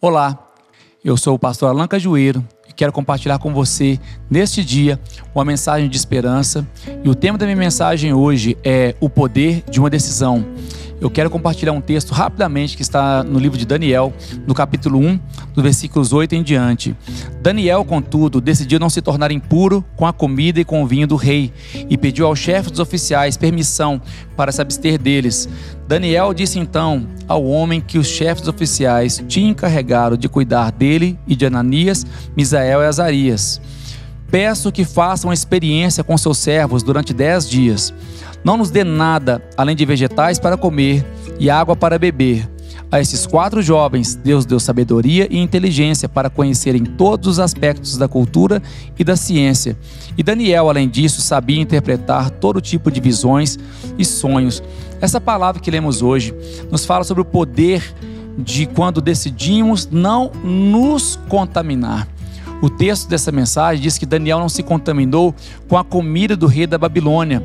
Olá, eu sou o pastor Alan Cajueiro e quero compartilhar com você, neste dia, uma mensagem de esperança. E o tema da minha mensagem hoje é o poder de uma decisão. Eu quero compartilhar um texto rapidamente que está no livro de Daniel, no capítulo 1, dos versículos 8 em diante. Daniel, contudo, decidiu não se tornar impuro com a comida e com o vinho do rei e pediu ao chefe dos oficiais permissão para se abster deles. Daniel disse então ao homem que os chefes oficiais tinham encarregado de cuidar dele e de Ananias, Misael e Azarias. Peço que façam experiência com seus servos durante dez dias não nos dê nada além de vegetais para comer e água para beber. A esses quatro jovens, Deus deu sabedoria e inteligência para conhecerem todos os aspectos da cultura e da ciência. E Daniel, além disso, sabia interpretar todo tipo de visões e sonhos. Essa palavra que lemos hoje nos fala sobre o poder de quando decidimos não nos contaminar. O texto dessa mensagem diz que Daniel não se contaminou com a comida do rei da Babilônia.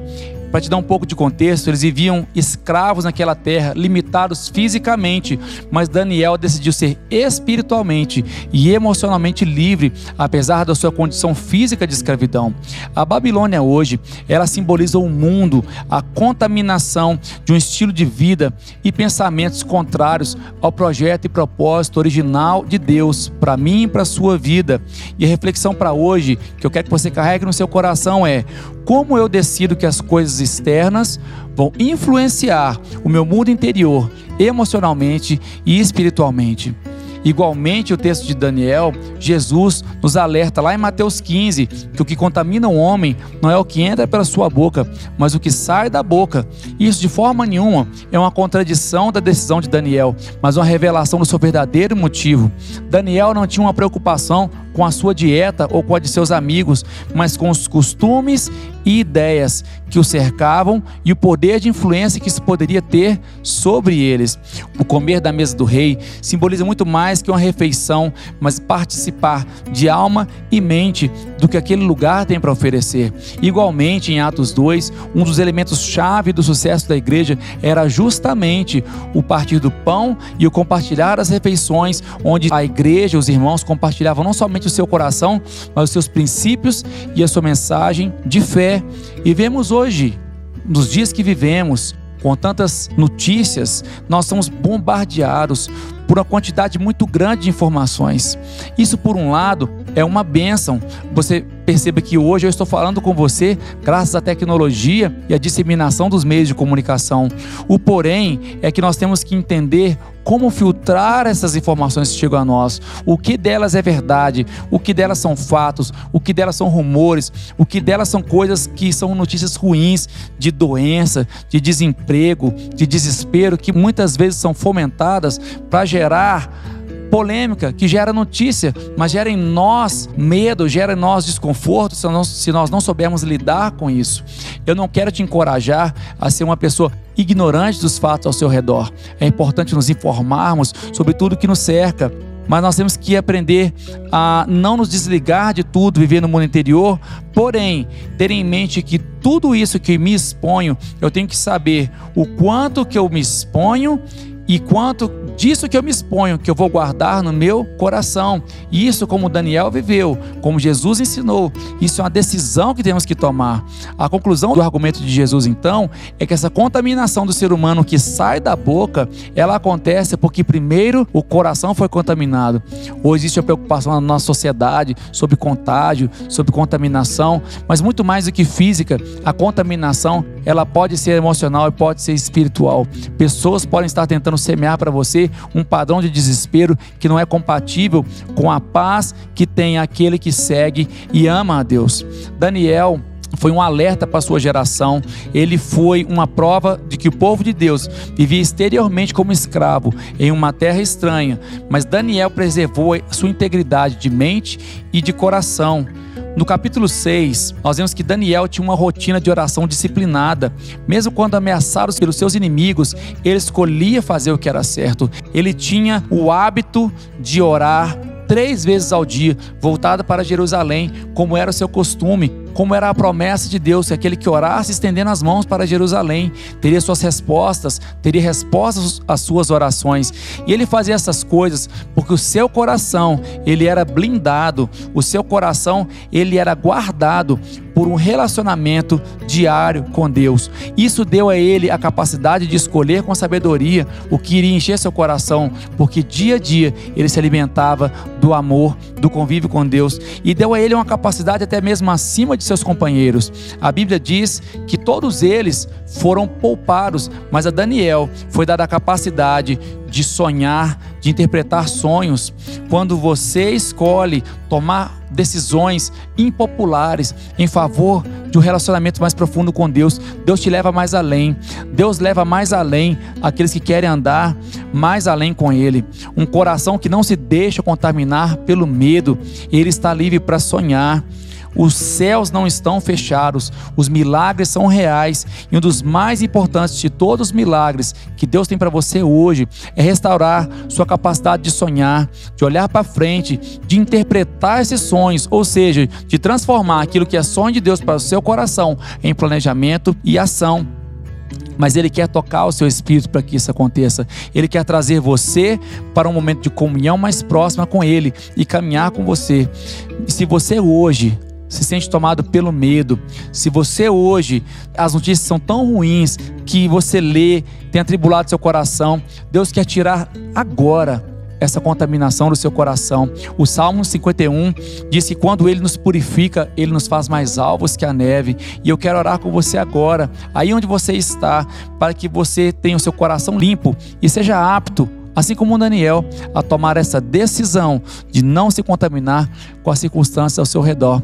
Para te dar um pouco de contexto, eles viviam escravos naquela terra, limitados fisicamente, mas Daniel decidiu ser espiritualmente e emocionalmente livre, apesar da sua condição física de escravidão. A Babilônia hoje, ela simboliza o mundo, a contaminação de um estilo de vida e pensamentos contrários ao projeto e propósito original de Deus para mim e para sua vida. E a reflexão para hoje, que eu quero que você carregue no seu coração é: como eu decido que as coisas externas vão influenciar o meu mundo interior emocionalmente e espiritualmente. Igualmente, o texto de Daniel, Jesus nos alerta lá em Mateus 15 que o que contamina o homem não é o que entra pela sua boca, mas o que sai da boca. Isso de forma nenhuma é uma contradição da decisão de Daniel, mas uma revelação do seu verdadeiro motivo. Daniel não tinha uma preocupação com a sua dieta ou com a de seus amigos, mas com os costumes e ideias que o cercavam e o poder de influência que isso poderia ter sobre eles. O comer da mesa do rei simboliza muito mais que uma refeição, mas participar de alma e mente do que aquele lugar tem para oferecer. Igualmente, em Atos 2, um dos elementos-chave do sucesso da igreja era justamente o partir do pão e o compartilhar as refeições, onde a igreja, os irmãos compartilhavam não somente o seu coração, mas os seus princípios e a sua mensagem de fé. E vemos hoje nos dias que vivemos, com tantas notícias, nós somos bombardeados por uma quantidade muito grande de informações. Isso, por um lado, é uma bênção. Você perceba que hoje eu estou falando com você graças à tecnologia e à disseminação dos meios de comunicação. O porém é que nós temos que entender como filtrar essas informações que chegam a nós, o que delas é verdade, o que delas são fatos, o que delas são rumores, o que delas são coisas que são notícias ruins de doença, de desemprego, de desespero, que muitas vezes são fomentadas para gerar polêmica, que gera notícia, mas gera em nós medo, gera em nós desconforto se nós, se nós não soubermos lidar com isso. Eu não quero te encorajar a ser uma pessoa ignorante dos fatos ao seu redor. É importante nos informarmos sobre tudo que nos cerca. Mas nós temos que aprender a não nos desligar de tudo, viver no mundo interior, porém, ter em mente que tudo isso que me exponho, eu tenho que saber o quanto que eu me exponho e quanto disso que eu me exponho, que eu vou guardar no meu coração. Isso, como Daniel viveu, como Jesus ensinou, isso é uma decisão que temos que tomar. A conclusão do argumento de Jesus, então, é que essa contaminação do ser humano que sai da boca, ela acontece porque primeiro o coração foi contaminado. Hoje existe a preocupação na nossa sociedade sobre contágio, sobre contaminação, mas muito mais do que física, a contaminação ela pode ser emocional e pode ser espiritual. Pessoas podem estar tentando semear para você um padrão de desespero que não é compatível com a paz que tem aquele que segue e ama a Deus. Daniel foi um alerta para a sua geração, ele foi uma prova de que o povo de Deus vivia exteriormente como escravo em uma terra estranha, mas Daniel preservou sua integridade de mente e de coração. No capítulo 6, nós vemos que Daniel tinha uma rotina de oração disciplinada. Mesmo quando ameaçados pelos seus inimigos, ele escolhia fazer o que era certo. Ele tinha o hábito de orar três vezes ao dia, voltada para Jerusalém, como era o seu costume, como era a promessa de Deus, que aquele que orasse estendendo as mãos para Jerusalém teria suas respostas, teria respostas às suas orações. E ele fazia essas coisas porque o seu coração, ele era blindado, o seu coração, ele era guardado por um relacionamento diário com Deus. Isso deu a ele a capacidade de escolher com sabedoria o que iria encher seu coração, porque dia a dia ele se alimentava do amor, do convívio com Deus e deu a ele uma capacidade até mesmo acima de seus companheiros. A Bíblia diz que todos eles foram poupados, mas a Daniel foi dada a capacidade de sonhar, de interpretar sonhos. Quando você escolhe tomar decisões impopulares em favor de um relacionamento mais profundo com Deus, Deus te leva mais além. Deus leva mais além aqueles que querem andar mais além com Ele. Um coração que não se deixa contaminar pelo medo, ele está livre para sonhar. Os céus não estão fechados, os milagres são reais e um dos mais importantes de todos os milagres que Deus tem para você hoje é restaurar sua capacidade de sonhar, de olhar para frente, de interpretar esses sonhos, ou seja, de transformar aquilo que é sonho de Deus para o seu coração em planejamento e ação mas Ele quer tocar o seu espírito para que isso aconteça. Ele quer trazer você para um momento de comunhão mais próxima com Ele e caminhar com você. E se você hoje se sente tomado pelo medo, se você hoje as notícias são tão ruins que você lê, tem atribulado seu coração, Deus quer tirar agora essa contaminação do seu coração. O Salmo 51 diz que quando ele nos purifica, ele nos faz mais alvos que a neve. E eu quero orar com você agora, aí onde você está, para que você tenha o seu coração limpo e seja apto assim como Daniel, a tomar essa decisão de não se contaminar com as circunstâncias ao seu redor.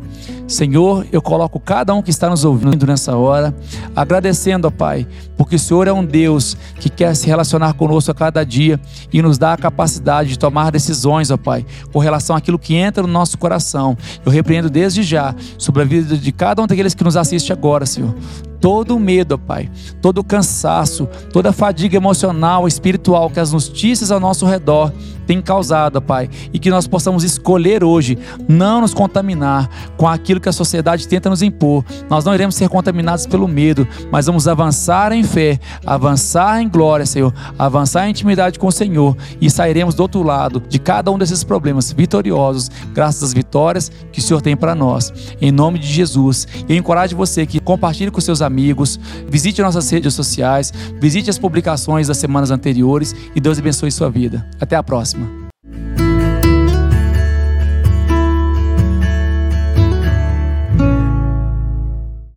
Senhor, eu coloco cada um que está nos ouvindo nessa hora, agradecendo, ó Pai, porque o Senhor é um Deus que quer se relacionar conosco a cada dia e nos dá a capacidade de tomar decisões, ó Pai, com relação àquilo que entra no nosso coração. Eu repreendo desde já sobre a vida de cada um daqueles que nos assiste agora, Senhor todo o medo, Pai, todo o cansaço, toda a fadiga emocional, espiritual que as notícias ao nosso redor têm causado, Pai, e que nós possamos escolher hoje não nos contaminar com aquilo que a sociedade tenta nos impor. Nós não iremos ser contaminados pelo medo, mas vamos avançar em fé, avançar em glória, Senhor, avançar em intimidade com o Senhor e sairemos do outro lado de cada um desses problemas vitoriosos, graças às vitórias que o Senhor tem para nós. Em nome de Jesus, eu encorajo você que compartilhe com seus amigos, visite nossas redes sociais, visite as publicações das semanas anteriores e Deus abençoe sua vida. Até a próxima.